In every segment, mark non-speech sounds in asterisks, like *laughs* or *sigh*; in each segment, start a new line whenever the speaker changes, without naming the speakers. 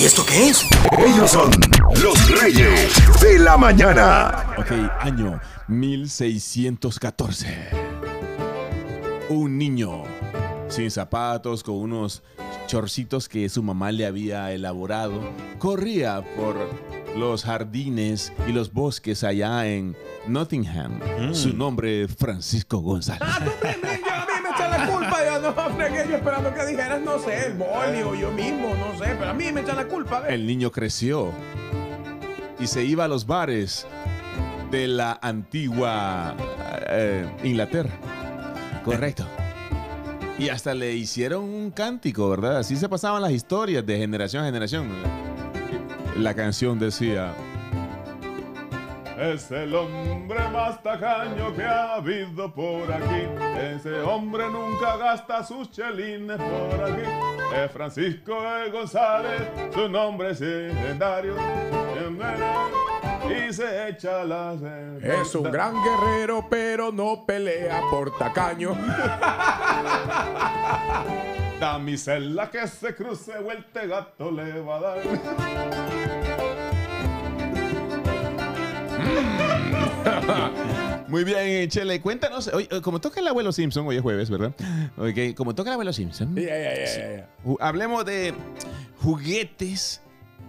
¿Y esto qué es?
Ellos son los reyes de la mañana.
Ok, año 1614. Un niño sin zapatos, con unos chorcitos que su mamá le había elaborado, corría por los jardines y los bosques allá en Nottingham. Su nombre, Francisco González.
Echan la culpa. Yo no, fregué, yo esperando que dijeras, no sé, el boli o yo mismo, no sé, pero a mí me echan la culpa. ¿ves?
El niño creció y se iba a los bares de la antigua eh, Inglaterra. Correcto. Y hasta le hicieron un cántico, ¿verdad? Así se pasaban las historias de generación a generación. La canción decía... Es el hombre más tacaño que ha habido por aquí. Ese hombre nunca gasta sus chelines por aquí. Es Francisco E. González, su nombre es legendario. Y se echa las.
Es un gran guerrero, pero no pelea por tacaño. *laughs*
Damisela que se cruce el gato le va a dar. *laughs* Muy bien, Chele, cuéntanos. Oye, como toca el abuelo Simpson, hoy es jueves, ¿verdad? Ok, como toca el abuelo Simpson.
Ya, ya.
Ju- Hablemos de juguetes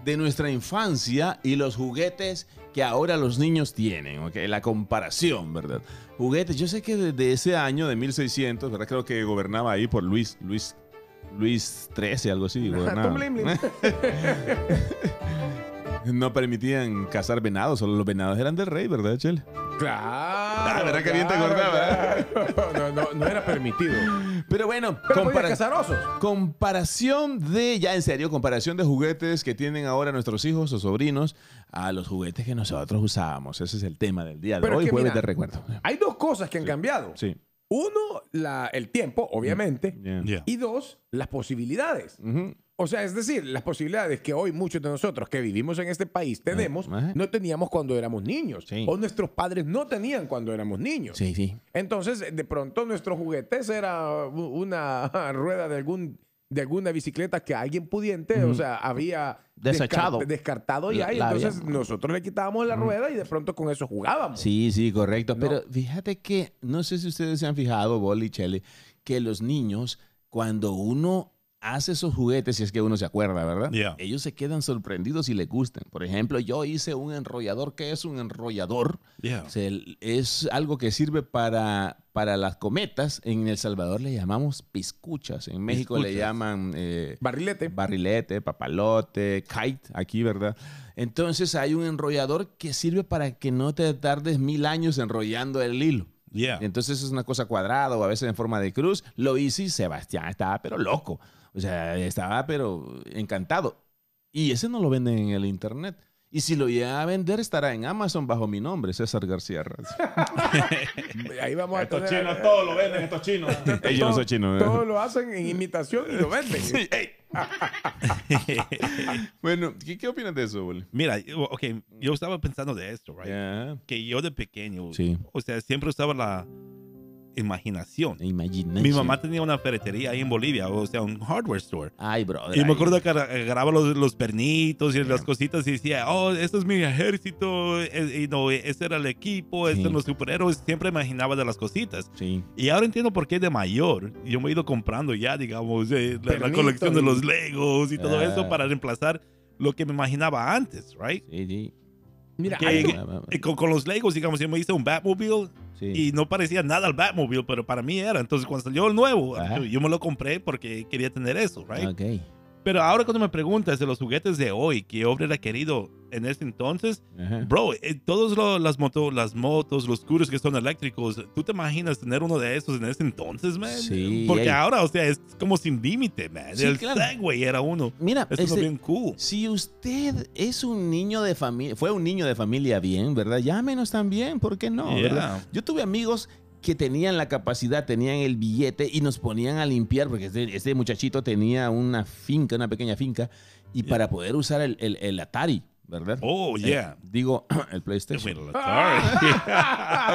de nuestra infancia y los juguetes que ahora los niños tienen, ¿ok? La comparación, ¿verdad? Juguetes, yo sé que desde ese año de 1600, ¿verdad? Creo que gobernaba ahí por Luis, Luis, Luis XIII, algo así. gobernaba. *laughs* No permitían cazar venados, solo los venados eran del rey, ¿verdad, Chele?
Claro.
Ah, ¿verdad que bien te
claro,
acordabas?
claro. No, no, no era permitido.
Pero bueno,
Pero
compara-
cazar osos.
comparación de, ya en serio, comparación de juguetes que tienen ahora nuestros hijos o sobrinos a los juguetes que nosotros usábamos. Ese es el tema del día de
Pero es
hoy,
que
jueves
mira,
de recuerdo.
Hay dos cosas que han cambiado.
Sí.
Uno, la, el tiempo, obviamente.
Yeah.
Yeah.
Y dos, las posibilidades.
Ujú.
O sea, es decir, las posibilidades que hoy muchos de nosotros que vivimos en este país tenemos,
ajá.
no teníamos cuando éramos niños.
Sí.
O nuestros padres no tenían cuando éramos niños.
Sí, sí.
Entonces, de pronto, nuestros juguetes era una *laughs* rueda de algún de alguna bicicleta que alguien pudiente, o sea, había
Desechado.
descar- descartado ya, y
La- la
entonces
había-
nosotros le quitábamos la rueda y de pronto con eso jugábamos.
Sí, sí, correcto.
No.
Pero fíjate que, no sé si ustedes se han fijado, Boli y Chele, que los niños, cuando uno hace esos juguetes, si es que uno se acuerda, ¿verdad?
Yeah.
Ellos se quedan sorprendidos y les gustan. Por ejemplo, yo hice un enrollador. ¿Qué es un enrollador?
Yeah.
Es algo que sirve para, para las cometas. En El Salvador le llamamos piscuchas. En México le
Piscuchas.
llaman eh,
Barrilete.
barrilete, papalote, kite, aquí, ¿verdad? Entonces hay un enrollador que sirve para que no te tardes mil años enrollando el hilo.
Yeah.
Entonces es una cosa cuadrada o a veces en forma de cruz. Lo hice y Sebastián estaba pero loco. O sea, estaba pero encantado. Y ese no lo venden en el internet. Y si lo llega a vender estará en Amazon bajo mi nombre, César García. *laughs*
Ahí vamos a
Estos
tener-
chinos todos lo venden, estos chinos. *laughs* Eh, yo no soy chino. ¿eh?
Todos lo hacen en imitación y lo venden.
Sí, ey. *laughs* bueno, ¿qué, qué opinas de eso, Boli?
Mira, ok, yo estaba pensando de esto, right?
Ya.
Que yo de pequeño,
Sí.
o sea, siempre usaba la imaginación.
Imagination.
Mi mamá tenía una ferretería ahí en Bolivia, o sea, un hardware store.
Ay, brother.
Y me
ay.
acuerdo que agar- agarraba los, los pernitos y las cositas y decía, oh, esto es mi ejército, eh, y no, ese era el equipo, estos
Sí.
son los superhéroes. Siempre imaginaba de las cositas.
Sí.
Y ahora entiendo por qué de mayor yo me he ido comprando ya, digamos, eh, la, la colección de los Legos y todo
Ah.
eso para reemplazar lo que me imaginaba antes, right?
Sí, sí.
Mira,
Que-
hay-
con, con los Legos, digamos, yo me hice un Batmobile
sí.
y no parecía nada al Batmobile, pero para mí era. Entonces, cuando salió el nuevo, yo, yo me lo compré porque quería tener eso, right? Pero ahora cuando me preguntas de los juguetes de hoy que yo hubiera querido en ese entonces,
Ajá.
bro, eh, todos lo- las, moto, las motos, los scooters que son eléctricos, ¿tú te imaginas tener uno de esos en ese entonces, man?
Sí,
Porque ahora, o sea, es como sin límite, man.
Sí,
el
claro.
Segway era uno.
Mira,
Eso es
este,
bien cool.
si usted es un niño de familia, fue un niño de familia bien, ¿verdad? Llámenos también, ¿por qué no?
Yeah.
¿verdad? Yo tuve amigos que tenían la capacidad, tenían el billete y nos ponían a limpiar, porque este, este muchachito tenía una finca, una pequeña finca, y para poder usar el, el- el Atari, ¿verdad?
Oh,
Eh,
yeah.
digo, *clears throat* el PlayStation.
Bueno, *laughs* sorry.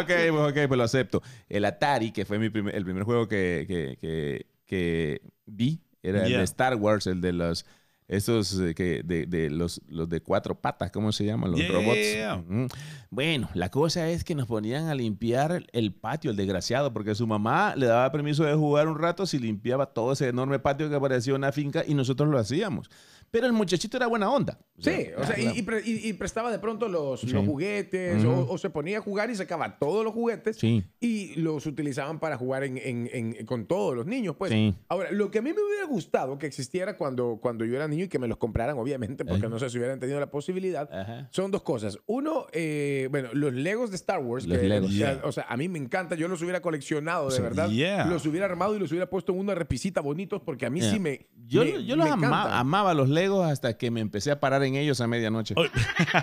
ok, pues, ok, pues lo acepto. El Atari, que fue mi primer- el primer juego que, que- que- que vi, era el de Star Wars, el de los Esos que de, de los, los de cuatro patas, ¿cómo se llaman? Los
Yeah.
robots. Bueno, la cosa es que nos ponían a limpiar el patio, el desgraciado, porque su mamá le daba permiso de jugar un rato si limpiaba todo ese enorme patio que parecía una finca y nosotros lo hacíamos. Pero el muchachito era buena onda.
Sí, o sea, y, pre- y- y prestaba de pronto los,
Sí.
los juguetes
Ujú.
o, o se ponía a jugar y sacaba todos los juguetes
Sí.
y los utilizaban para jugar en, en- en- con todos los niños. Pues.
Sí.
Ahora, lo que a mí me hubiera gustado que existiera cuando, cuando yo era niño y que me los compraran, obviamente, porque
Ajá.
no sé si hubieran tenido la posibilidad,
Ajá.
son dos cosas. Uno, eh, bueno, los Legos de Star Wars.
Los
que,
Legos.
Yeah.
o sea, a mí me encanta. Yo los hubiera coleccionado, de verdad.
Yeah.
Los hubiera armado y los hubiera puesto en una repisita bonitos porque a mí
Yeah.
sí me.
Yo,
me-
yo los
me
ama-
encantan.
amaba los Legos hasta que me empecé a parar en ellos a medianoche.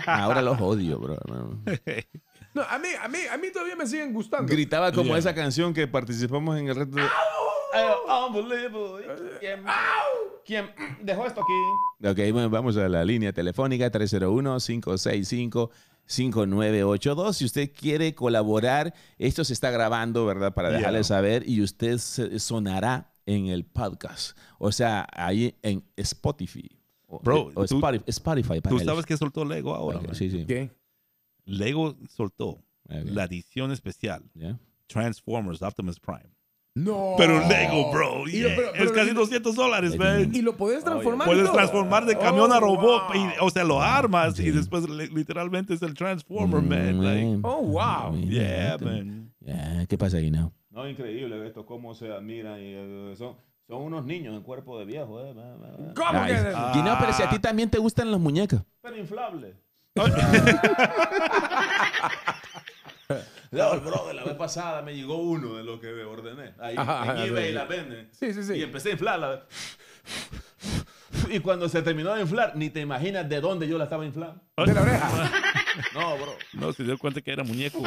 Ahora los odio, bro. no.
A mí, a mí, a mí todavía me siguen gustando.
Gritaba como
Yeah.
esa canción que participamos en el reto. de- Oh, unbelievable. ¿Quién, quién dejó esto aquí? Ok, bueno, vamos a la línea telefónica 301-565-5982. Si usted quiere colaborar, esto se está grabando, ¿verdad? Para
Yeah.
dejarle saber y usted sonará en el podcast. O sea, ahí en Spotify. O,
Bro,
o
tú-
Spotify, Spotify para
Tú
él.
sabes que soltó Lego ahora.
Ok,
man?
Sí, sí.
¿Qué?
Lego soltó
Ok.
la edición especial
Ya.
Transformers Optimus Prime.
No.
Pero Lego, bro. Yeah.
lo- pero-
es
pero-
casi 200 dólares, man.
Y lo puedes transformar. y
Puedes transformar de camión a
Oh,
robot.
wow.
y- o sea, lo armas y después li- literalmente es el Transformer, man.
Mm,
like,
man.
Oh, wow.
yeah, man.
Ya, ¿Qué pasa aquí, no?
No, increíble esto, cómo se admiran y eh, son, unos niños en cuerpo de viejo, eh.
¿Cómo
Ay,
que?
Guineo, pero si a ti también te gustan las muñecas.
pero inflable. *laughs*
No, bro, de la vez pasada me llegó uno de lo que ordené. Ahí
Ajá,
en eBay
sí.
la venden.
Sí, sí, sí.
Y empecé a inflarla. Y cuando se terminó de inflar, ni te imaginas de dónde yo la estaba inflando.
De la oreja.
No, bro.
No, se dio cuenta que era muñeco.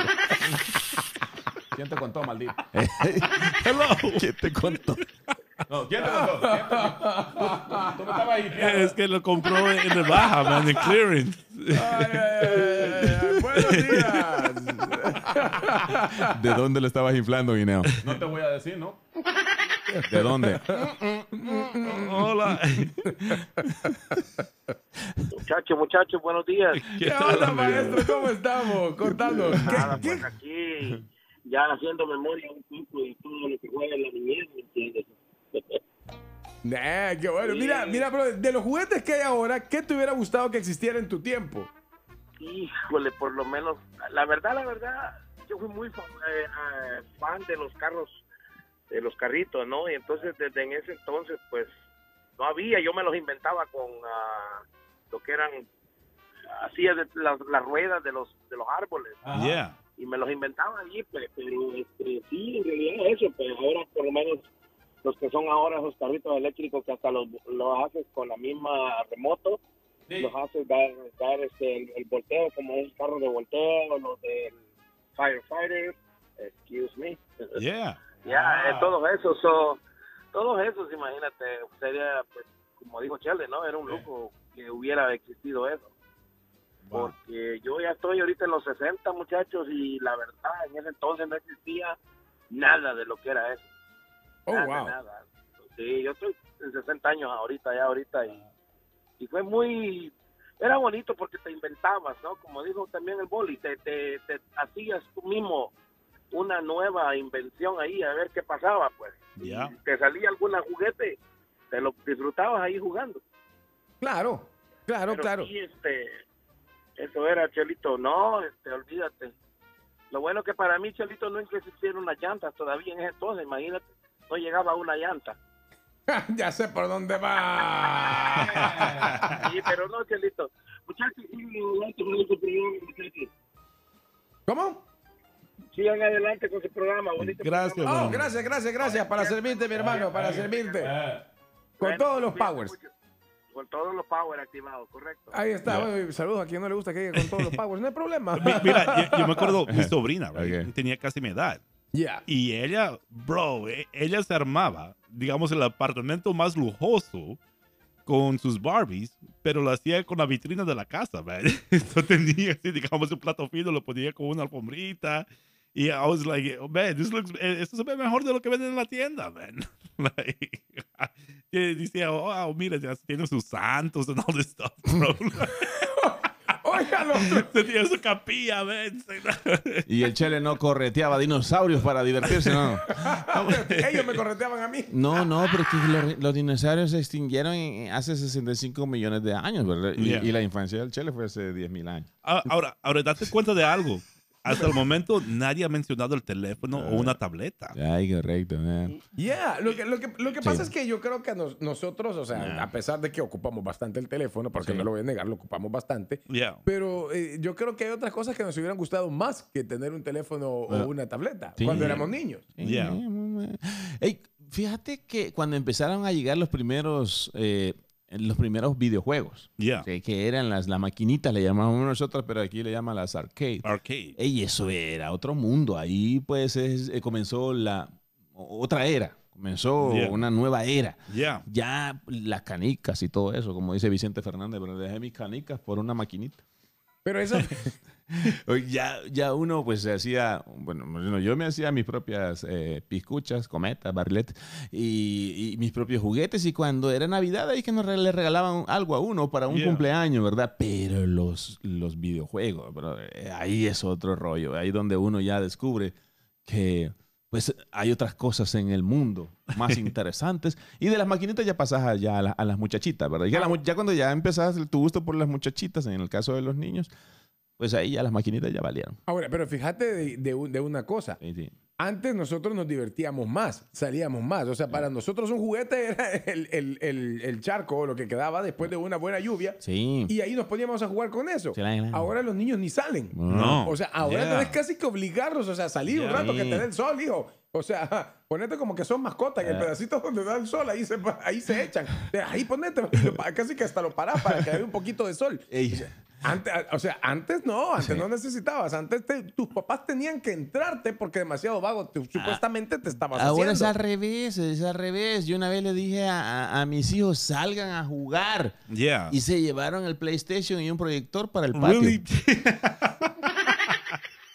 ¿Quién te contó, maldito? *laughs*
Hello.
¿Quién te contó?
No, ¿quién te contó? ¿Quién te- Tú me estabas ahí.
Es que lo compró en rebaja, man, en clearance.
Ay, ay, ay, ay. Buenos días.
¿De dónde lo estabas inflando, Guineo?
No te voy a decir, ¿no?
¿De dónde?
Hola.
Muchachos, muchachos, buenos días.
¿Qué onda, maestro? ¿Cómo estamos? Contanos.
Nada,
¿Qué,
pues aquí ya haciendo memoria un poco de todo lo que fue en la niñez, ¿me entiendes? *laughs*
Nah, qué bueno. Mira, mira, bro, de los juguetes que hay ahora, ¿qué te hubiera gustado que existiera en tu tiempo?
Híjole, por lo menos, la verdad, la verdad, yo fui muy eh, ah, fan de los carros, de los carritos, ¿no? Y entonces desde en ese entonces, pues, no había, yo me los inventaba con ah, lo que eran, hacía de las, las ruedas de los, de los árboles.
Yeah.
y me los inventaba allí, pero este, sí, en realidad eso, pues ahora por lo menos los que son ahora esos carritos eléctricos que hasta los, los haces con la misma remoto, los haces dar, dar este, el, el volteo, como es carro de volteo, los del firefighter, excuse me, *laughs*
Yeah.
ya, eh, todos esos, so, todos esos, imagínate, sería, pues, como dijo Chele, ¿no? Era un lujo que hubiera existido eso porque yo ya estoy ahorita en los 60 muchachos y la verdad en ese entonces no existía nada de lo que era eso.
Oh,
nada,
wow.
nada. Sí, yo estoy en 60 años ahorita, ya ahorita y, y fue muy, era bonito porque te inventabas, ¿no? Como dijo también el boli, te, te, te hacías tú mismo una nueva invención ahí a ver qué pasaba, pues. Y
Ya.
te salía algún juguete, te lo disfrutabas ahí jugando.
Claro, claro,
Pero
claro.
sí, este, eso era, Chelito. No, este, olvídate. Lo bueno que para mí, Chelito, no es que existiera una llanta todavía en ese entonces. Imagínate, no llegaba una llanta. *laughs*
ya sé por dónde va. *laughs*
Sí, pero no, Chelito. Muchachos, sigan adelante con este programa, muchachos.
¿Cómo?
Sigan adelante con ese programa. bonito
Gracias,
programa.
Oh, gracias, gracias, gracias. Para servirte, mi hermano, para servirte. Con todos los powers.
Con todos los powers activados, correcto.
Ahí está. bueno, saludos a quien no le gusta que diga con todos los *laughs* powers. No hay problema.
Mi- Mira, yo, yo me acuerdo, mi sobrina, tenía casi mi edad.
Ya.
Y ella, bro, e- ella se armaba, digamos, el apartamento más lujoso con sus Barbies, pero lo hacía con la vitrina de la casa, man. *laughs* Esto tenía, así, digamos, un plato fino, lo ponía con una alfombrita Y I was like, oh, man, this looks, eh, esto se ve mejor de lo que venden en la tienda, man. *laughs* like, *laughs* que decía, oh, mira, ya tiene sus santos and all this stuff, bro.
Óigalo. *laughs*
Tenía su capilla, man. *laughs*
Y el Chele no correteaba dinosaurios para divertirse, no.
Ellos me correteaban a mí.
No, no, porque los, los dinosaurios se extinguieron hace 65 millones de años, ¿verdad? Y,
Yeah.
y la infancia del Chele fue hace 10 mil años.
Ah, Ahora, ahora, date cuenta de algo. Hasta el momento nadie ha mencionado el teléfono o una tableta.
Ay, correcto. man.
Yeah, lo que, lo que, lo que pasa
Sí.
es que yo creo que nos- nosotros, o sea, a pesar de que ocupamos bastante el teléfono, porque
Sí.
no lo voy a negar, lo ocupamos bastante,
Yeah.
pero eh, yo creo que hay otras cosas que nos hubieran gustado más que tener un teléfono o una tableta
Sí.
cuando éramos niños.
Yeah.
Ey, fíjate que cuando empezaron a llegar los primeros, eh, los primeros videojuegos,
Yeah.
que, que eran las, las maquinitas, le llamamos nosotros, pero aquí le llaman las arcade.
Arcade.
Ey, eso era otro mundo. Ahí pues es- eh, comenzó la otra era, comenzó
Yeah.
una nueva era.
Yeah.
Ya las canicas y todo eso, como dice Vicente Fernández, pero dejé mis canicas por una maquinita.
Pero eso,
Oye, *laughs* *laughs* Ya, ya uno pues se hacía, bueno, yo me hacía mis propias eh, piscuchas, cometas, barriletes y, y mis propios juguetes y cuando era Navidad ahí que nos le regalaban algo a uno para un
Yeah.
cumpleaños, ¿verdad? Pero los, los videojuegos, bro, eh, ahí es otro rollo, ahí donde uno ya descubre que pues hay otras cosas en el mundo más *laughs* interesantes y de las maquinitas ya pasas a, ya a, la- a las muchachitas, ¿verdad? Ya, la mu- ya cuando ya empezás tu gusto por las muchachitas, en el caso de los niños, pues ahí ya las maquinitas ya valieron.
ahora, pero fíjate de, de un- de una cosa.
Sí, sí.
Antes nosotros nos divertíamos más, salíamos más. O sea, para nosotros un juguete era el, el- el- el charco, lo que quedaba después de una buena lluvia.
Sí.
Y ahí nos poníamos a jugar con eso. Ahora los niños ni salen.
No.
O sea, ahora
Yeah.
tenés casi que obligarlos, o sea, salir un
Yeah.
rato que te dé el sol, hijo. O sea, *laughs* ponete como que son mascotas en el pedacito donde da el sol, ahí se, ahí se echan. Ahí ponete, *laughs* casi que hasta lo parás para que haya un poquito de sol.
Ey,
Antes, o sea, antes no, antes
Sí.
no necesitabas. Antes te- tus papás tenían que entrarte porque demasiado vago te- supuestamente te estabas
Ahora es
haciendo.
al revés, es al revés. Yo una vez le dije a, a- a mis hijos, salgan a jugar.
Yeah.
Y se llevaron el PlayStation y un proyector para el patio.
Really? *laughs*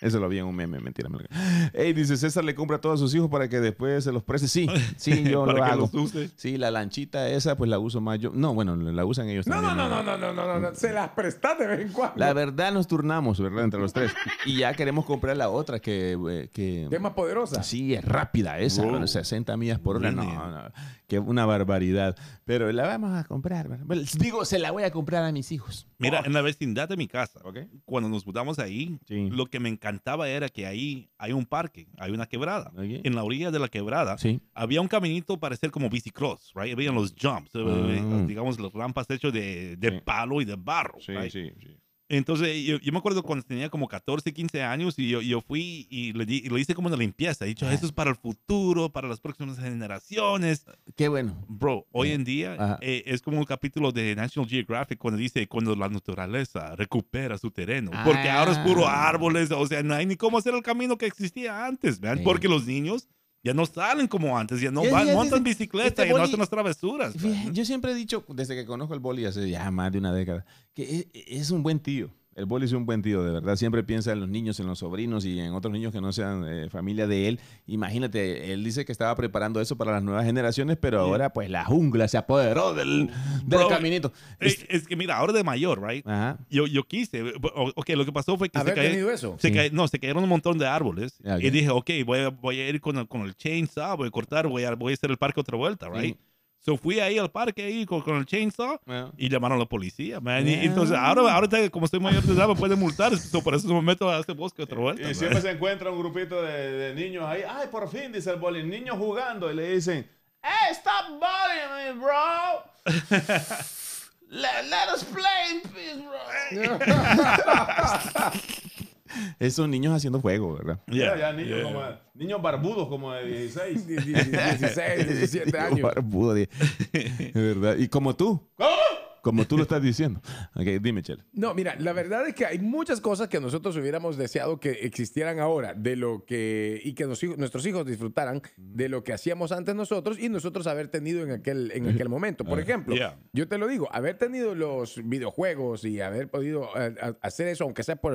Eso lo vi en un meme, mentira. me lo- Ey, dice César le compra a todos sus hijos para que después se los preste. Sí, sí, *laughs* yo lo
Para que
hago.
los use.
Sí, la lanchita esa, pues la uso más yo. No, bueno, la usan ellos
No, no,
también.
no, no, no, no, no, no, no. Se las prestas de vez en cuando.
La verdad nos turnamos, ¿verdad? Entre los tres. Y ya queremos comprar la otra que... eh, que
es más poderosa.
Sí, es rápida esa,
Wow.
bueno, 60 millas por hora. No, no, que una barbaridad. Pero la vamos a comprar. ¿verdad? Bueno, Digo, se la voy a comprar a mis hijos.
Mira, en la vecindad de mi casa,
¿Ok?
cuando nos mudamos ahí,
Sí.
lo que me encantaba era que ahí hay un parque, hay una quebrada. En la orilla de la quebrada
Sí.
había un caminito para hacer como bicicross, right? Habían los jumps, eh,
Ah.
digamos, las rampas hechas de, de
Sí.
palo y de barro.
Sí,
right?
sí, sí.
Entonces, yo, yo me acuerdo cuando tenía como 14, 15 años y yo, yo fui y le, y lo hice como una limpieza. He dicho,
Ah.
esto es para el futuro, para las próximas generaciones.
Qué bueno.
Bro, hoy en día eh, es como un capítulo de National Geographic cuando dice cuando la naturaleza recupera su terreno. Porque ahora es puro
Ah.
árboles, o sea, no hay ni cómo hacer el camino que existía antes, ¿vean?
Sí.
Porque los niños ya no salen como antes, ya no
Ya,
van,
ya,
montan
dice,
bicicleta
este
y no hacen las travesuras.
Fíjate, Yo siempre he dicho, desde que conozco al boli hace ya más de una década, que es, es un buen tío. El boli es un buen tío, de verdad. Siempre piensa en los niños, en los sobrinos y en otros niños que no sean eh, familia de él. Imagínate, él dice que estaba preparando eso para las nuevas generaciones, pero ahora pues la jungla se apoderó del, del
Bro,
caminito.
Es, es que mira, ahora de mayor, right?
Ajá.
Yo, yo quise, ok, lo que pasó fue que se
¿Haber
cayó-
tenido eso?
Se
Sí.
cae- no, se cayeron un montón de árboles.
Ah, ok.
Y dije, ok, voy a, voy a ir con el, con el chainsaw, voy a cortar, voy a, voy a hacer el parque otra vuelta, right? So fui ahí al parque ahí con, con el chainsaw
Bueno.
y llamaron a la policía, man. Y,
Yeah.
entonces, ahora, ahora como estoy mayor de edad, me pueden multar. So, por eso me meto a este bosque otra vuelta.
Y
man.
siempre se encuentra un grupito de, de niños ahí. Ay, por fin, dice el boli. Niños jugando. Y le dicen, Hey, stop bullying me, bro. *laughs* let, let us play in peace, bro. *laughs* *laughs* *laughs*
Esos niños haciendo juego, ¿verdad?
Yeah,
Ya, ya, niños,
yeah.
como, niños barbudos como de 16.
16, 17 años.
Barbudo, de- de *laughs* verdad. Y como tú.
¿Cómo?
Como tú lo estás diciendo. Ok, dime, Chele.
No, mira, la verdad es que hay muchas cosas que nosotros hubiéramos deseado que existieran ahora, de lo que y que nos nuestros hijos disfrutaran de lo que hacíamos antes nosotros y nosotros haber tenido en aquel en aquel momento. Por ejemplo,
Yeah.
yo te lo digo, haber tenido los videojuegos y haber podido eh, hacer eso, aunque sea por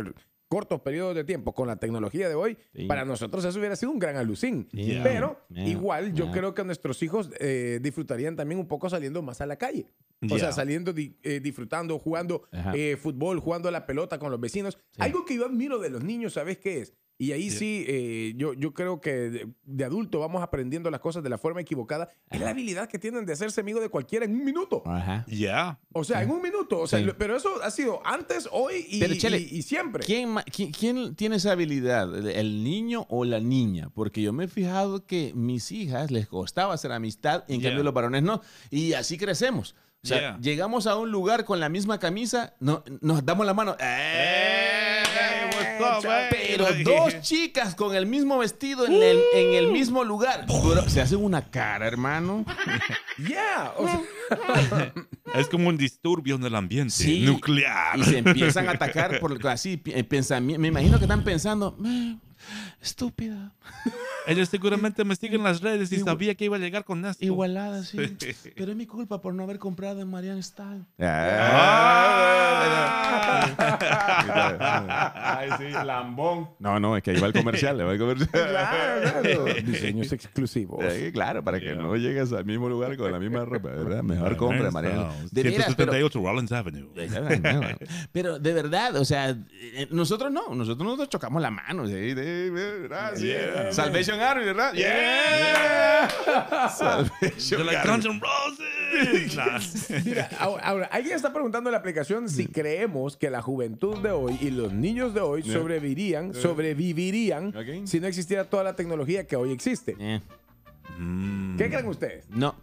cortos periodos de tiempo con la tecnología de hoy,
Sí.
para nosotros eso hubiera sido un gran alucín.
Yeah.
Pero
Yeah.
igual yo
Yeah.
creo que nuestros hijos eh, disfrutarían también un poco saliendo más a la calle. O sea, saliendo, di- eh, disfrutando, jugando eh, fútbol, jugando a la pelota con los vecinos. Algo que yo admiro de los niños, ¿sabes qué es? Y ahí sí, eh, yo, yo creo que de, de adulto vamos aprendiendo las cosas de la forma equivocada. Es la habilidad que tienen de hacerse amigo de cualquiera en un minuto.
Ajá.
Yeah.
O sea, en un minuto. O sea,
Sí.
lo- pero eso ha sido antes, hoy y,
Pero, Chele,
y- y siempre.
¿Quién, quién- quién tiene esa habilidad? ¿El niño o la niña? Porque yo me he fijado que mis hijas les costaba hacer amistad, y en
Yeah.
cambio los varones no. Y así crecemos. O sea,
Yeah.
llegamos a un lugar con la misma camisa, no, nos damos la mano. ¡Eh! Pero *laughs* dos chicas con el mismo vestido en el, en el mismo lugar. Se hacen una cara, hermano. *laughs*
Yeah. o sea, *laughs*
Es como un disturbio en el ambiente
Sí.
nuclear.
Y se empiezan a atacar por así, pi- pensami- Me imagino que están pensando, "Eh, estúpida.
Ellos seguramente me siguen en las redes y sabía que iba a llegar con esto.
Igualada, sí. Pero es mi culpa por no haber comprado en Marian Style. Ay, sí, lambón. No, no, es que ahí va el comercial, le va el comercial.
claro, claro. *laughs* Diseños exclusivos.
Eh, claro, para que
Yeah.
no llegues al mismo lugar con la misma ropa, ¿verdad? Mejor compra, Mariana. De veras, pero,
178 Rollins Avenue.
pero de verdad, o sea, eh, nosotros no, nosotros nos chocamos la mano. ¿sí? De- de- ¿verdad? Sí.
Yeah.
Salvation Army, ¿verdad? Yeah. Salvation
They're like
Army.
Guns N' Roses. Nah.
Mira, ahora, ahora, alguien está preguntando en la aplicación si creemos que la juventud de hoy y los niños de hoy sobrevivirían, sobrevivirían si no existiera toda la tecnología que hoy existe.
Mm.
¿Qué creen ustedes?
no,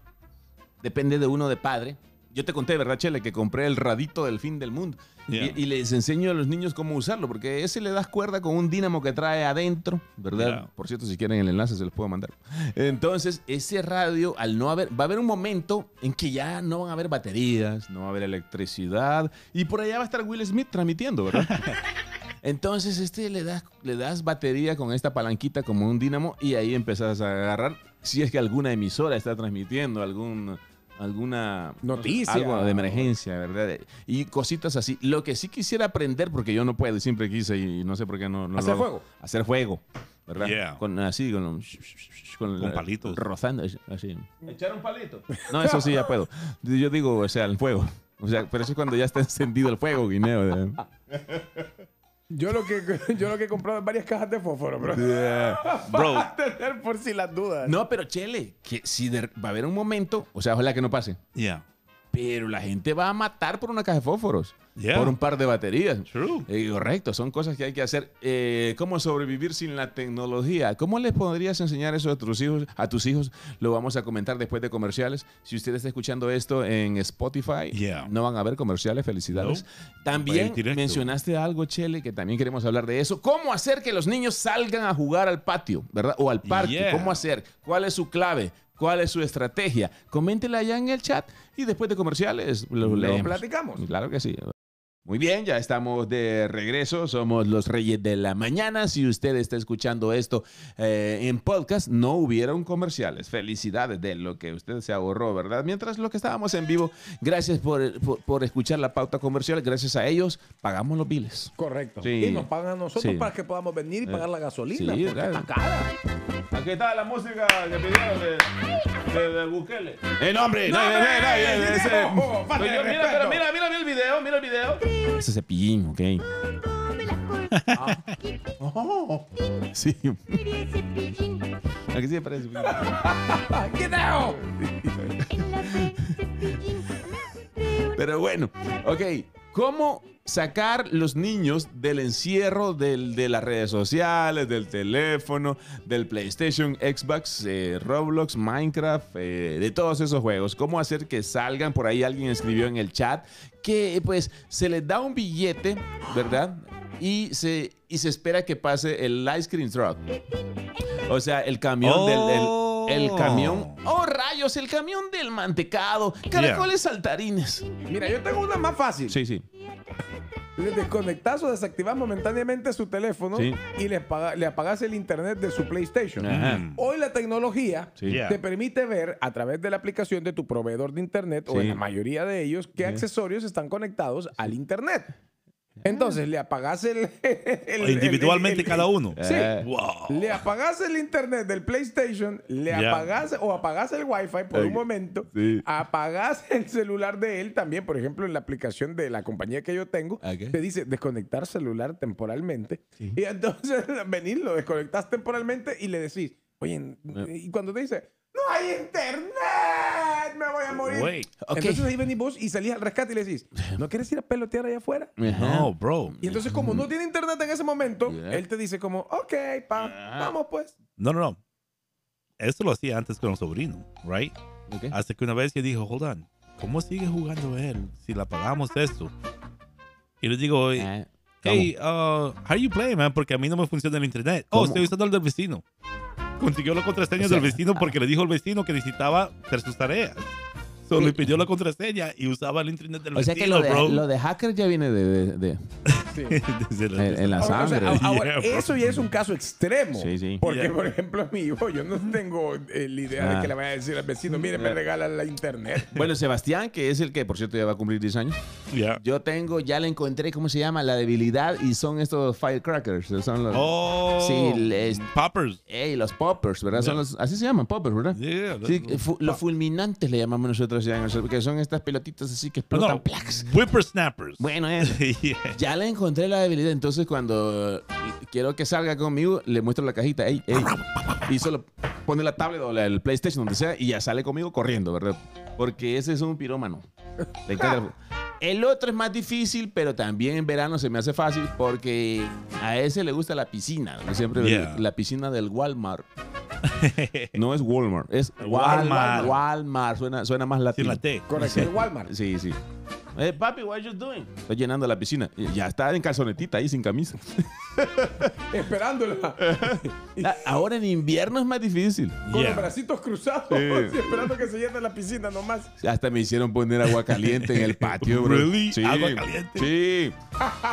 depende de uno de padre. Yo te conté, ¿verdad, Chele? Que compré el radito del fin del mundo.
Yeah.
Y, y les enseño a los niños cómo usarlo, porque ese le das cuerda con un dínamo que trae adentro, ¿verdad?
Yeah.
Por cierto, si quieren el enlace se los puedo mandar. Entonces, ese radio, al no haber, va a haber un momento en que ya no van a haber baterías, no va a haber electricidad, y por allá va a estar Will Smith transmitiendo, ¿verdad? *laughs* Entonces, este le das, le das batería con esta palanquita como un dínamo y ahí empezás a agarrar si es que alguna emisora está transmitiendo algún alguna
Noticia.
algo de emergencia, ¿verdad? Y cositas así. Lo que sí quisiera aprender porque yo no puedo, y siempre quise y no sé por qué no, no
¿Hacer
lo
fuego?
Hacer fuego, ¿verdad?
Yeah.
Con así con con,
Con
la-
palitos.
rozando así. Echar un palito. No, eso sí ya puedo. Yo digo, o sea, el fuego. O sea, pero eso es cuando ya está encendido el fuego, Guineo.
Yo lo que, *laughs* yo lo que he comprado es varias cajas de fósforo, bro. *laughs*
Bro,
Para tener por si las dudas.
No, pero Chele, que si de- va a haber un momento, o sea, ojalá que no pase,
yeah.
Pero la gente va a matar por una caja de fósforos,
Yeah.
por un par de baterías.
True.
Eh, correcto, son cosas que hay que hacer. Eh, ¿Cómo sobrevivir sin la tecnología? ¿Cómo les podrías enseñar eso a tus hijos? A tus hijos lo vamos a comentar después de comerciales. Si usted está escuchando esto en Spotify,
Yeah.
no van a haber comerciales. Felicidades.
No.
También mencionaste algo, Chele, que también queremos hablar de eso. ¿Cómo hacer que los niños salgan a jugar al patio, verdad? O al parque.
Yeah.
¿Cómo hacer? ¿Cuál es su clave? ¿Cuál es su estrategia? Coméntela allá en el chat y después de comerciales lo,
Lo
leemos.
platicamos.
Claro que sí. Muy bien, ya estamos de regreso. Somos los Reyes de la Mañana. Si usted está escuchando esto eh, en podcast, no hubieron comerciales. Felicidades de lo que usted se ahorró, ¿verdad? Mientras lo que estábamos en vivo, gracias por, por, por escuchar la pauta comercial. Gracias a ellos, pagamos los biles.
Correcto.
Sí.
Y nos pagan a nosotros
Sí.
para que podamos venir y pagar la gasolina.
sí,
porque
claro.
está cara.
Aquí está la música que pidieron de, de, de Bukele.
¡Eh, no, hombre!
No,
no, no,
mira, mira, mira el video, mira el video.
Ese es cepillín, ok. Sí. *laughs* Aquí sí me parece.
Ah, ¡Get out! *laughs*
Pero bueno, ok. ¿Cómo sacar los niños del encierro de las redes sociales, del teléfono, del PlayStation, Xbox, eh, Roblox, Minecraft, eh, de todos esos juegos? ¿Cómo hacer que salgan? Por ahí alguien escribió en el chat que pues se les da un billete, ¿verdad? Y se, y se espera que pase el ice cream truck. O sea, el camión del... el- el
Oh.
camión. ¡Oh, rayos! El camión del mantecado. Caracoles saltarines.
Mira, yo tengo una más fácil.
Sí, sí.
Le desconectas o desactivas momentáneamente su teléfono
Sí.
y le, apaga- le apagas el internet de su PlayStation.
Ajá.
Hoy la tecnología
Sí.
Yeah.
te permite ver a través de la aplicación de tu proveedor de internet o en la mayoría de ellos qué accesorios están conectados al internet. Entonces le apagás el. *laughs* el-
O
el-
individualmente
el- el-
cada uno.
Sí.
Eh.
Wow.
Le apagás el internet del PlayStation, le
Ya.
apagás o apagás el Wi-Fi por un momento,
Sí.
apagás *laughs* el celular de él también, por ejemplo, en la aplicación de la compañía que yo tengo,
Ok.
te dice desconectar celular temporalmente. Y entonces *laughs* venís, lo desconectás temporalmente y le decís, oye, y cuando te dice, no hay internet, me voy a morir.
Wait.
Ok.
Entonces ahí venís vos y salís al rescate y le decís, *laughs* ¿no quieres ir a pelotear allá afuera?
No, bro.
Y entonces, como no tiene internet en ese momento,
Yeah.
él te dice como, ok, pa, vamos pues.
No, no, no. Esto lo hacía antes con un sobrino, right?
Ok.
Hasta que una vez yo dijo, hold on, ¿cómo sigue jugando él si le apagamos esto? Y le digo,
Eh,
hey, uh, how are you playing, man? Porque a mí no me funciona el internet. Oh,
¿Cómo?
estoy usando el del vecino. Consiguió la contraseña
O sea,
del vecino porque le dijo al vecino que necesitaba hacer sus tareas. So le pidió la contraseña y usaba el internet del
O sea que lo de,
bro.
lo de hacker ya viene de, de- de- *laughs* En, en la
O sea,
sangre.
a- ahora,
Yeah, bro.
eso ya es un caso extremo.
Sí, sí.
Porque,
Yeah.
por ejemplo, a mi hijo, yo no tengo eh, la idea de
Ah.
que le vaya a decir al vecino, mire, me regala la internet. *laughs*
Bueno, Sebastián, que es el que, por cierto, ya va a cumplir 10 años.
Yeah.
Yo tengo, ya le encontré, ¿cómo se llama? La debilidad y son estos firecrackers. Son los,
Oh,
Sí, les-
poppers.
Ey, los poppers, ¿verdad? Son los, así se llaman, poppers, ¿verdad?
Yeah,
Sí,
that's-
fu- los fulminantes le llamamos nosotros ya, en el- que son estas pelotitas así que explotan.
no, whippersnappers.
Bueno, eso. *laughs*
Yeah.
Ya le encontré la debilidad, entonces cuando quiero que salga conmigo, le muestro la cajita, ey, ey, y solo pone la tablet o la- el PlayStation, donde sea, y ya sale conmigo corriendo, ¿verdad? Porque ese es un pirómano. Le encanta el... el otro es más difícil, pero también en verano se me hace fácil porque a ese le gusta la piscina. ¿no? Siempre
Yeah.
la piscina del Walmart. *laughs* No es Walmart, es
Walmart.
Walmart. Walmart, suena, suena más latino.
la T.
Correcto, el Walmart.
Sí, sí. Eh, papi, what you doing? Estoy llenando la piscina. Ya está en calzonetita ahí sin camisa. *laughs*
Esperándola. *laughs*
Ah, Ahora en invierno es más difícil.
Con
Yeah.
los bracitos cruzados. *laughs* Esperando que se llene la piscina nomás.
Hasta me hicieron poner agua caliente en el patio, bro.
Really?
Sí,
¿Agua caliente?
Sí.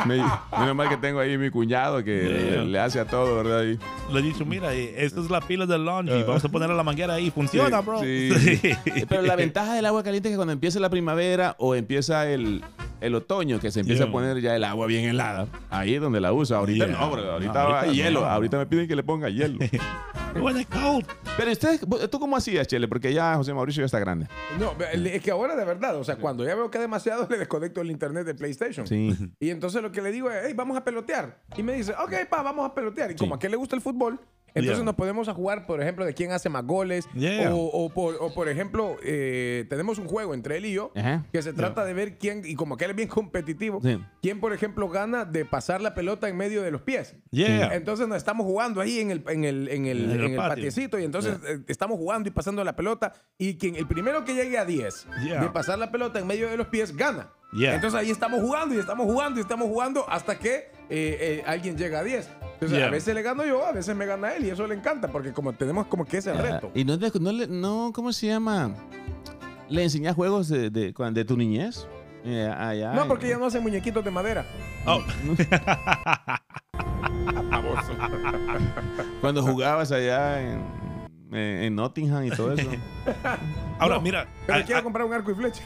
Me- menos mal que tengo ahí mi cuñado que
Yeah.
le, le hace a todo, ¿verdad? Ahí.
Le he dicho, mira, eh, esta es la pila del laundry. Vamos a poner la manguera ahí. Funciona,
Sí,
bro.
sí. Pero la ventaja del agua caliente es que cuando empieza la primavera o empieza el, el otoño, que se empieza
Yeah.
a poner ya el agua bien helada, ahí es donde la uso. Ahorita
Yeah.
no, bro. Ahorita,
No, ahorita
va hielo.
no.
Ahorita me piden que le ponga hielo. *laughs* Pero ustedes, ¿tú cómo hacías, Chele? Porque ya José Mauricio ya está grande.
No, es que ahora de verdad, o sea, cuando ya veo que es demasiado, *laughs* le desconecto el internet de PlayStation.
Sí.
Y entonces lo que le digo es, hey, vamos a pelotear. Y me dice, ok, pa, vamos a pelotear. Y como a qué le gusta el fútbol, entonces
Yeah.
nos podemos a jugar, por ejemplo, de quién hace más goles.
Yeah.
O, o por, o, por ejemplo, eh, tenemos un juego entre él y yo
Ajá.
que se trata de ver quién, y como que él es bien *laughs* competitivo,
Sí.
quién, por ejemplo, gana de pasar la pelota en medio de los pies.
Yeah.
Entonces nos estamos jugando ahí en el, en el, en el,
En el
en el
patio.
patiecito y entonces eh, estamos jugando y pasando la pelota y quien el primero que llegue a 10
Yeah.
de pasar la pelota en medio de los pies gana.
Yeah.
Entonces ahí estamos jugando y estamos jugando y estamos jugando hasta que eh, eh, alguien llega a 10. Entonces
Yeah.
a veces le gano yo, a veces me gana él y eso le encanta porque como tenemos como que ese reto.
Ah, y no, no, le- no, ¿cómo se llama? ¿Le enseñas juegos de, de, de tu niñez? Allá
No, porque ya no hacen muñequitos de madera.
Oh. *laughs* *laughs*
Cuando jugabas allá en, en, en Nottingham y todo eso. *laughs*
Ahora,
No,
mira,
Pero
a-
quiero
a-
comprar un arco y flecha.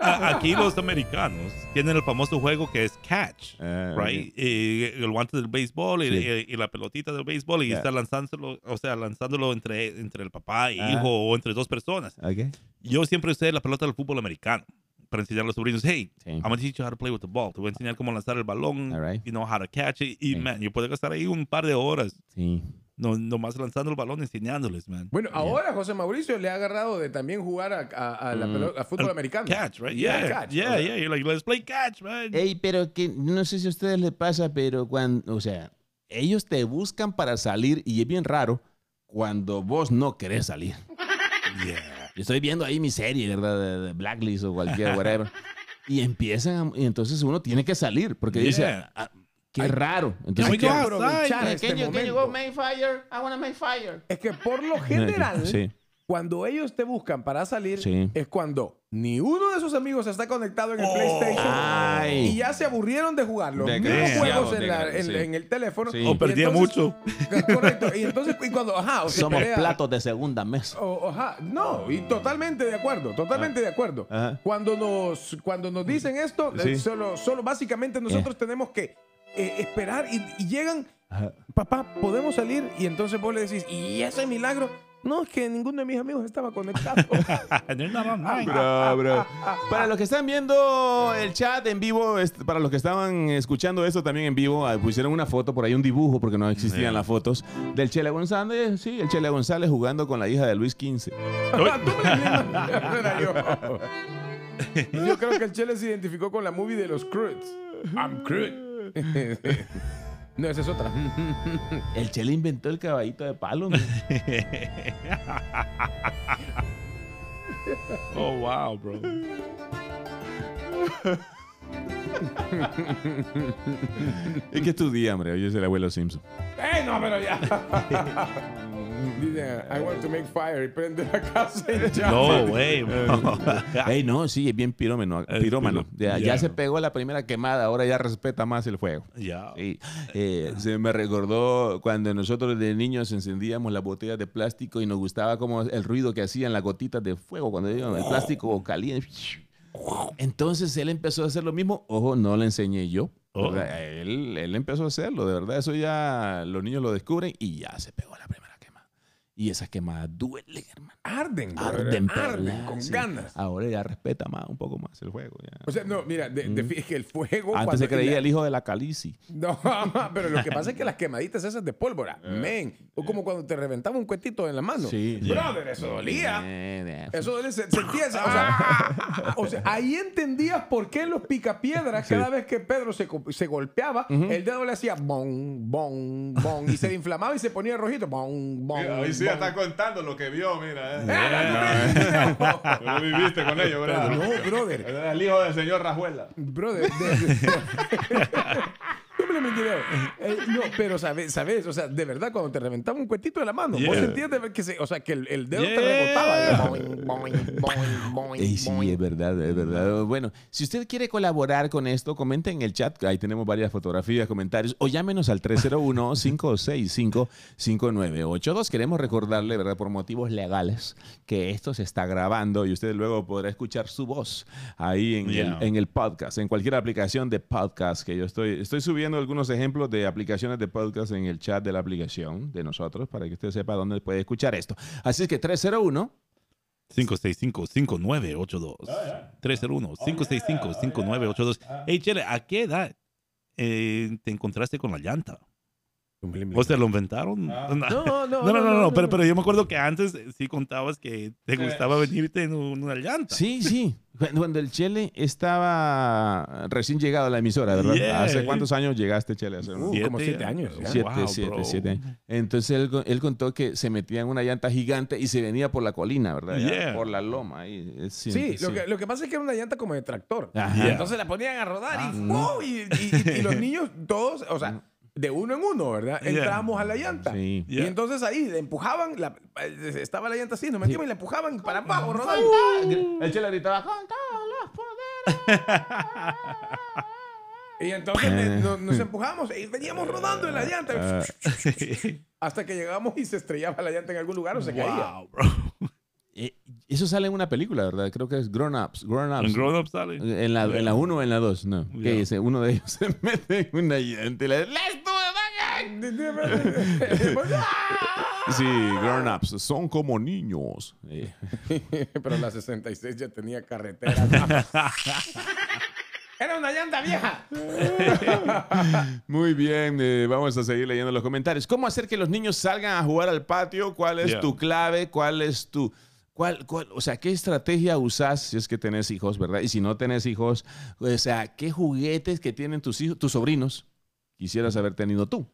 a- aquí los americanos tienen el famoso juego que es catch,
Ah,
right? Y el guante del béisbol y,
Sí.
y- y la pelotita del béisbol y
Yeah.
está lanzándolo, o sea, lanzándolo entre, entre el papá e
Ah.
hijo o entre dos personas.
Ok.
Yo siempre usé la pelota del fútbol americano para enseñar a los sobrinos, hey,
Sí.
I'm gonna teach you how to play with the ball. Te voy a enseñar cómo lanzar el balón,
right.
you know how to catch it. Y,
Sí.
man, yo puedo gastar ahí un par de horas
Sí.
No, nomás lanzando el balón enseñándoles, man.
Bueno, ahora José Mauricio le ha agarrado de también jugar a, a- a la
Mm.
pelota, a fútbol americano.
Catch, right?
Yeah,
Yeah,
catch.
yeah, yeah. You're like, let's play catch, man.
Ey, pero que no sé si a ustedes les pasa, pero cuando, o sea, ellos te buscan para salir y es bien raro cuando vos no querés salir. *laughs*
Yeah.
Yo estoy viendo ahí mi serie, ¿verdad? De, de Blacklist o cualquier, whatever. *laughs* Y empiezan, a- y entonces uno tiene que salir porque dice, "Ah, qué raro.
Can
Entonces,
we
¿qué
go
hago?
aprovechar este momento.
make fire? I wanna make fire.
Es que por lo *laughs* general,
Sí.
Cuando ellos te buscan para salir,
Sí.
es cuando ni uno de sus amigos está conectado en el
Oh.
PlayStation
Ay.
y ya se aburrieron de jugar los
De
mismos juegos en, la- en-
sí.
en el teléfono.
Sí.
O perdía
entonces-
mucho. *laughs*
Correcto. Y entonces, y cuando, ajá, o
Somos
pelea-
platos de segunda mesa.
o- ajá, no, y totalmente de acuerdo, totalmente de acuerdo.
Ajá.
Cuando nos, cuando nos dicen esto,
Sí.
eh, solo, solo básicamente nosotros tenemos que eh, esperar y, y llegan,
Ajá.
papá, podemos salir y entonces vos le decís, ¿y ese milagro? No, es que ninguno de mis amigos estaba conectado. *laughs*
Bro, bro. Para los que están viendo el chat en vivo, para los que estaban escuchando esto también en vivo, ah, pusieron una foto, por ahí un dibujo, porque no existían las fotos, del Chele González, sí, el Chele González jugando con la hija de Luis XV. *laughs* *laughs*
Yo. Creo que el Chele se identificó con la movie de los Croods. I'm Crood. *laughs* No, esa es otra. *laughs*
El Chele inventó el caballito de palo. man. *laughs*
Oh, wow, bro.
es que es tu día, hombre. Hoy es el abuelo Simpson.
¡Eh, no, pero ya! Dice, I want to make fire y prende la casa y *laughs* ya.
No *laughs* bro. *laughs*
Ey, no, sí, es bien pirómano. Pirómano.
piró-
Ya, se pegó la primera quemada, ahora ya respeta más el fuego.
Ya.
Sí, eh, se me recordó cuando nosotros de niños encendíamos las botellas de plástico y nos gustaba como el ruido que hacían las gotitas de fuego cuando el plástico caliente. Entonces él empezó a hacer lo mismo. Ojo, no le enseñé yo.
Oh.
Él, él empezó a hacerlo, de verdad. Eso ya los niños lo descubren y ya se pegó la primera. Y esas quemadas duelen, hermano.
Arden,
Arden,
arden con
sí.
ganas.
Ahora ya respeta más, un poco más el juego. ya.
O sea, no, mira, de, de- es que el fuego.
Antes se creía el hijo de la calici.
No, *laughs* pero lo que pasa es que *laughs* las quemaditas esas de pólvora, men, o como cuando te reventaba un cuetito en la mano.
Sí.
Brother, eso dolía.
Eh,
Eso se, esa- o, sea, *laughs* o sea, ahí entendías por qué los picapiedras, cada vez que Pedro se, se golpeaba, el dedo le hacía bon, bon, bon, y se inflamaba y se ponía rojito, bon, bon.
Ahí sí está contando lo que vio, mira.
Eh,
eh.
no, *laughs*
viviste con ellos, ¿verdad?
No, brother.
El hijo del señor Rajuela.
Brother, *laughs* video. Eh, no, pero sabes, sabes, o sea, de verdad, cuando te reventaba un cuetito de la mano, vos sentías de ver que se, o sea, que el, el dedo te rebotaba. Boing, boing, boing, boing,
Ey, sí, es verdad, es verdad. Bueno, si usted quiere colaborar con esto, comente en el chat. Ahí tenemos varias fotografías, comentarios. O llámenos al 301-565-5982. Queremos recordarle, ¿verdad? Por motivos legales, que esto se está grabando y usted luego podrá escuchar su voz ahí en,
Yeah.
el, en el podcast, en cualquier aplicación de podcast que yo estoy. Estoy subiendo algunos ejemplos de aplicaciones de podcast en el chat de la aplicación de nosotros para que usted sepa dónde puede escuchar esto. Así es que 301.
565-5982. 301-565-5982. Hey, Chele, ¿a qué edad eh, te encontraste con la llanta? ¿O se lo inventaron?
Ah. *laughs*
No,
No, no,
no, no, no,
no,
pero,
no.
pero yo me acuerdo que antes eh, sí contabas que te gustaba venirte en un- una llanta.
Sí, sí. Cuando el Chele estaba recién llegado a la emisora, ¿verdad?
Yeah.
¿Hace cuántos años llegaste, Chele? Hace unos
Uh, como siete años, ya.
siete,
Wow,
siete,
bro.
siete años. Entonces él, él contó que se metía en una llanta gigante y se venía por la colina, ¿verdad?
Yeah.
Por la loma.
Sí, Lo, que, lo que pasa es que era una llanta como de tractor.
Ajá.
Y entonces la ponían a rodar y, ¡wow! y, y- y los niños todos, o sea, de uno en uno, ¿verdad?
Yeah.
Entrábamos a la llanta.
Sí.
Y
Yeah.
entonces ahí le empujaban, la- eh, estaba la llanta así, nos metíamos y le empujaban para abajo, rodando.
El Chele gritaba, con todos los poderes.
Y entonces eh, nos, nos empujamos y veníamos rodando en la llanta.
Ah. *laughs*
Hasta que llegamos y se estrellaba la llanta en algún lugar o se caía.
Wow, bro. *laughs*
Eh, eso sale en una película, ¿verdad? Creo que es Grown Ups. Grown Ups.
En Grown Up sale.
En la, en la 1 o en la 2, no.
Yeah.
Que dice, uno de ellos *laughs* se mete en una llanta y le ¡Let's! *laughs* Sí, Grown Ups. Son como niños. Eh, *laughs*
Pero la 66 ya tenía carretera. *laughs* Era una llanta vieja.
Muy bien, eh, vamos a seguir leyendo los comentarios. ¿Cómo hacer que los niños salgan a jugar al patio? ¿Cuál es
Yeah.
tu clave? ¿Cuál es tu... Cuál, cuál- o sea, ¿qué estrategia usas si es que tenés hijos, verdad? Y si no tenés hijos, o sea, ¿qué juguetes que tienen tus hijos, tus sobrinos, quisieras haber tenido tú?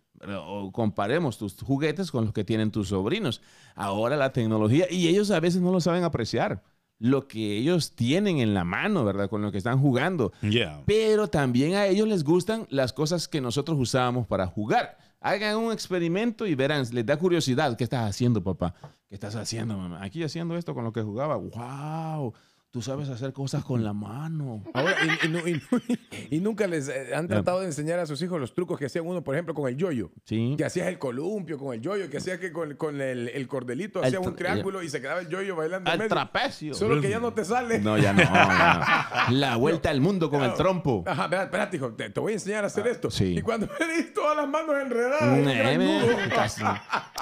O comparemos tus juguetes con los que tienen tus sobrinos. Ahora la tecnología, y ellos a veces no lo saben apreciar. lo que ellos tienen en la mano, ¿verdad? Con lo que están jugando.
Yeah.
Pero también a ellos les gustan las cosas que nosotros usábamos para jugar. Hagan un experimento y verán, les da curiosidad. ¿Qué estás haciendo, papá? ¿Qué estás haciendo, mamá? Aquí haciendo esto con lo que jugaba. ¡Wow! Tú sabes hacer cosas con la mano.
Ahora, y, y y y nunca les eh, han tratado de enseñar a sus hijos los trucos que hacían uno, por ejemplo, con el yoyo.
Sí.
Que hacías el columpio con el yoyo, que hacías que con, con el, el cordelito
El
hacías un triángulo y se quedaba el yoyo bailando en
Al
medio.
trapecio.
Solo que ya no te sale.
No, ya no. *laughs* La vuelta al mundo con el trompo.
Ajá, espérate, hijo, te, te voy a enseñar a hacer esto.
sí.
Y cuando veis todas las manos enredadas. *laughs*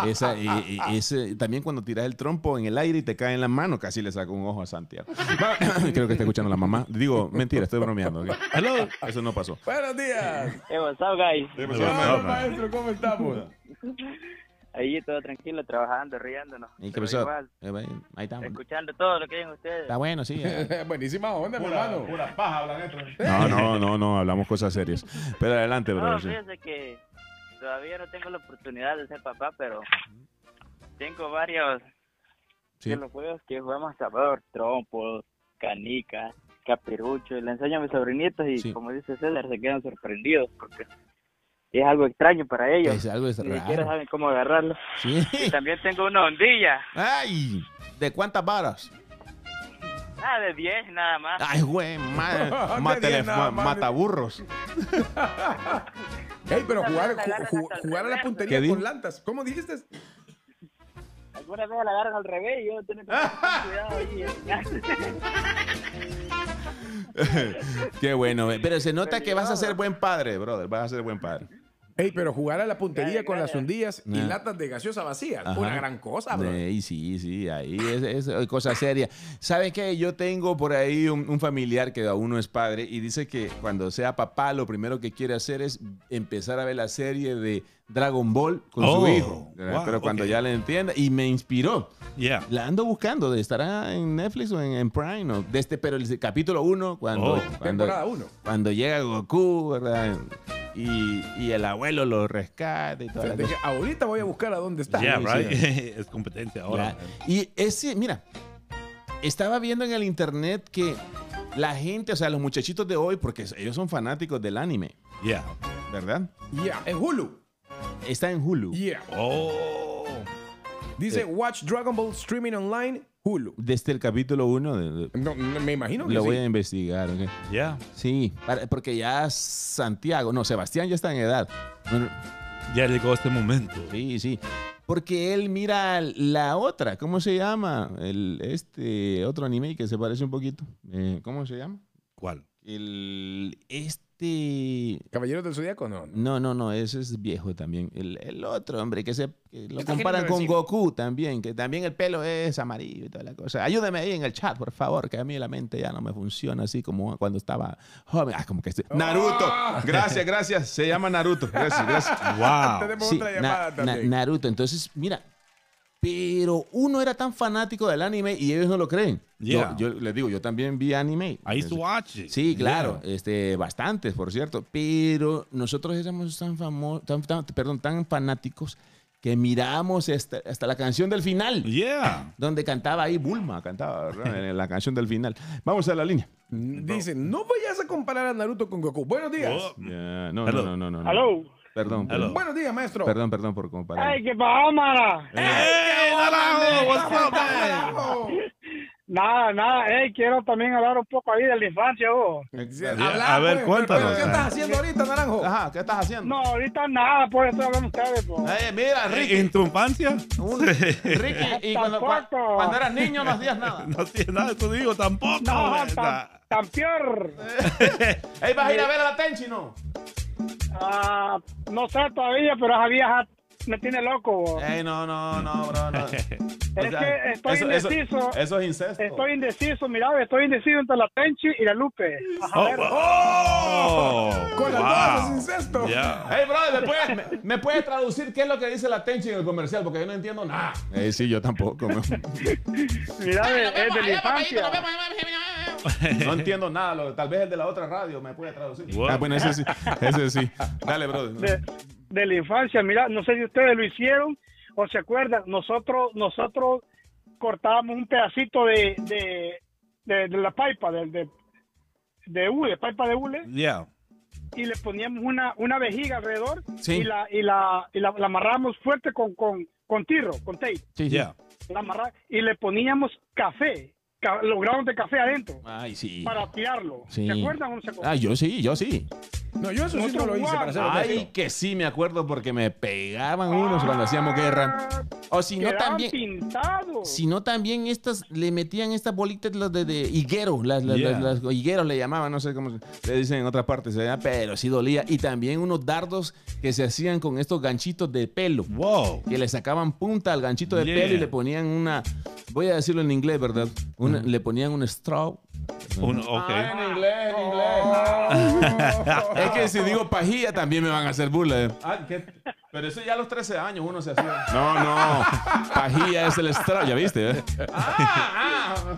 Esa, y- y- ese- también cuando tiras el trompo en el aire y te cae en la mano, casi le saco un ojo a Santiago. *coughs* Creo que está escuchando la mamá. Digo, mentira, estoy bromeando. ¿ok?
Hello.
Eso no pasó.
Buenos días.
Hey, what's up, guys?
Hola, maestro, ¿cómo estamos?
Ahí todo tranquilo, trabajando, riéndonos.
¿Y qué pasó?
igual,
Eh, Ahí está.
escuchando todo lo que dicen ustedes.
Está bueno, sí. eh. *laughs*
Buenísima onda, mi hermano.
Pura paja hablan estos.
No, no, no, no, hablamos cosas serias. Pero adelante,
No,
brother. sí.
fíjense que todavía no tengo la oportunidad de ser papá, pero tengo varios
Sí.
de los juegos que jugamos a Salvador, trompos, canicas, capirucho, y le enseño a mis sobrinitos y
Sí.
como dice César, se quedan sorprendidos porque es algo extraño para ellos.
Es algo es
Ni siquiera
raro.
saben cómo agarrarlo.
Sí.
Y también tengo una ondilla,
Ay, ¿de cuántas varas?
nada de 10 nada más.
Ay, güey, madre. *laughs* Mátele, ma-
más.
mata burros. *laughs*
Ey, pero jugar, ju- ju- jugar a la puntería
¿Qué
con lantas. ¿Cómo dijiste?
Alguna vez la agarran al revés y yo tengo que tener cuidado ahí. *laughs*
Qué bueno. eh. Pero se nota que vas a ser buen padre, brother. Vas a ser buen padre.
Ey, pero jugar a la puntería con las ondillas y
Ah.
latas de gaseosa vacías.
Ajá.
Una gran cosa, bro.
Eh, sí, sí, ahí es, es cosa seria. ¿Sabe qué? Yo tengo por ahí un, un familiar que aún no es padre y dice que cuando sea papá lo primero que quiere hacer es empezar a ver la serie de Dragon Ball con
Oh,
su hijo. ¿verdad?
wow,
Pero cuando ya le entienda y me inspiró.
Yeah.
La ando buscando, estará en Netflix o en, en Prime, ¿no? De este, pero el capítulo 1, cuando,
Oh.
cuando,
Temporada 1.
cuando llega Goku, ¿verdad? Y, y el abuelo lo rescata y cosa.
ahorita voy a buscar a dónde está.
Yeah, right.
sí. *laughs*
es competencia ahora.
Y ese, mira, estaba viendo en el internet que la gente, o sea, los muchachitos de hoy, porque ellos son fanáticos del anime,
Yeah.
¿verdad?
Yeah, en Hulu.
Está en Hulu.
Yeah.
Oh.
Dice Watch Dragon Ball Streaming Online, Hulu.
Desde el capítulo 1,
No, no, me imagino que
lo
sí.
voy a investigar, ¿ok?
Yeah.
Sí, para- porque ya Santiago, no, Sebastián ya está en edad. Bueno,
Ya llegó este momento.
Sí, sí. Porque él mira la otra, ¿cómo se llama? El, este otro anime que se parece un poquito. Eh, ¿Cómo se llama?
¿Cuál?
El, este...
Caballeros del Zodíaco, no. no.
No, no, no, ese es viejo también. El, el otro, hombre, que, se, que lo comparan con
decir.
Goku también, que también el pelo es amarillo y toda la cosa. Ayúdeme ahí en el chat, por favor, que a mí la mente ya no me funciona así como cuando estaba joven. Ah, como que este- Naruto.
Ah. *laughs*
Gracias, gracias. Se llama Naruto. Gracias, gracias.
Wow. *laughs*
Tenemos
Sí,
otra llamada
Na-
también.
Naruto. Entonces, mira, pero uno era tan fanático del anime y ellos no lo creen.
Yeah.
Yo, yo les digo, yo también vi anime.
I used to watch it.
Sí, claro,
Yeah.
este, bastantes, por cierto. Pero nosotros éramos tan famosos, tan, tan- perdón, tan fanáticos que miramos hasta, hasta la canción del final,
Yeah.
donde cantaba ahí Bulma, cantaba ¿verdad? *laughs* En la canción del final. Vamos a la línea.
Dice, no vayas a comparar a Naruto con Goku. Buenos días.
Oh.
Ya, no,
Hello.
no, no, no, no.
Aló.
Perdón, perdón,
Buenos días, maestro.
perdón, perdón por comparar.
Ay, qué pasa, mara.
Hey, Naranjo, what's up.
Nada, nada. Hey, quiero también hablar un poco ahí de la infancia, vos.
A ver,
pues,
cuéntanos,
pero ¿Qué estás haciendo ahorita, Naranjo?
Ajá, ¿qué estás haciendo?
No, ahorita nada, pues estoy hablando de ustedes, pues.
Eh, mira, Ricky.
¿En tu infancia?
Un- Ricky, y cuando, cuando eras niño no hacías nada. *laughs*
No tiene nada, eso digo tampoco.
No, tan, tan peor. *laughs*
Ey, vas a ir a ver a la Tenchi, ¿no?
Ah, no sé todavía, pero esa vieja me tiene loco.
Ey, no, no, no, bro, no. *laughs*
Es que estoy indeciso.
Eso, es incesto.
Estoy indeciso, mira, estoy indeciso entre la Tenchi y la Lupe. Ajá,
Oh,
ver.
oh,
Con las
wow.
dos es incesto.
Yeah.
Brother, ¿me puede, me, me puede traducir qué es lo que dice la Tenchi en el comercial? Porque yo no entiendo nada. Eh, sí, yo tampoco. *laughs*
Mira, es de la infancia. *laughs*
No entiendo nada. lo- tal vez el de la otra radio me puede traducir. Ah, bueno, ese sí. Ese sí. Dale, brother.
de, de la infancia. Mira, no sé si ustedes lo hicieron o se acuerdan. Nosotros, nosotros cortábamos un pedacito de, de,
de, de la pipa, de, de, de hule, pipa de hule,
Yeah.
y le poníamos una, una vejiga alrededor
Sí.
y, la, y, la, y la, la amarrábamos fuerte con, con, con tirro, con tape.
Sí, sí.
Yeah.
La amarra- y le poníamos café, ca- los granos de café adentro,
Ay, sí.
para tirarlo.
Sí.
¿Se acuerdan o no se acuerdan?
Ah, yo sí, yo sí.
No, yo eso sí no lo hice para hacer
Ay, que sí, me acuerdo porque me pegaban unos cuando hacíamos guerra. O si no también,
pintados.
si no también estas le metían estas bolitas las de, de higuero, las, las,
Yeah.
las- las higueros le llamaban, no sé cómo se- le dicen en otras partes, pero sí dolía. Y también unos dardos que se hacían con estos ganchitos de pelo.
Wow.
Que le sacaban punta al ganchito de
Yeah.
pelo y le ponían una, voy a decirlo en inglés, ¿verdad? Una- Le ponían un straw.
Un- ok.
en inglés, en inglés. *laughs*
Es que si digo pajilla también me van a hacer burla. ¿eh?
Ah, ¿qué? Pero eso ya a los 13 años uno se hacía.
No, no. Pajilla es el straw, ya viste, ¿eh?
Ah, ah.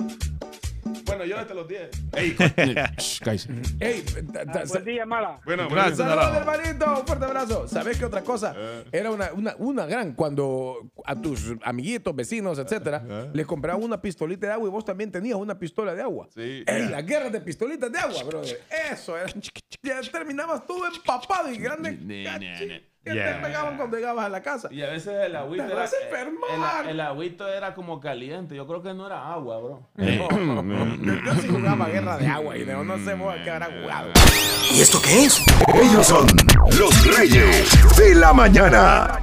Bueno, yo desde los 10.
Ey, *laughs* cállese.
Ey, ta-
Buen día, mala.
Bueno,
Gracias,
Saludos, hermanito. Un fuerte abrazo. ¿Sabes qué otra cosa? Era una, una, una gran cuando a tus amiguitos, vecinos, etcétera, les compraban una pistolita de agua y vos también tenías una pistola de agua.
Sí.
Ey, las guerras de pistolitas de agua, brother. Eso era. Ya terminabas todo empapado y grande. Que
Yeah.
te pegaban cuando llegabas a la casa.
Y a veces el agüito
Te
era,
vas a enfermar.
el, el agüito era como caliente. Yo creo que no era agua, bro.
Yo sí jugaba guerra de agua y no, no sé a qué habrá jugado.
¿Y esto qué es? Ellos son los reyes de la mañana.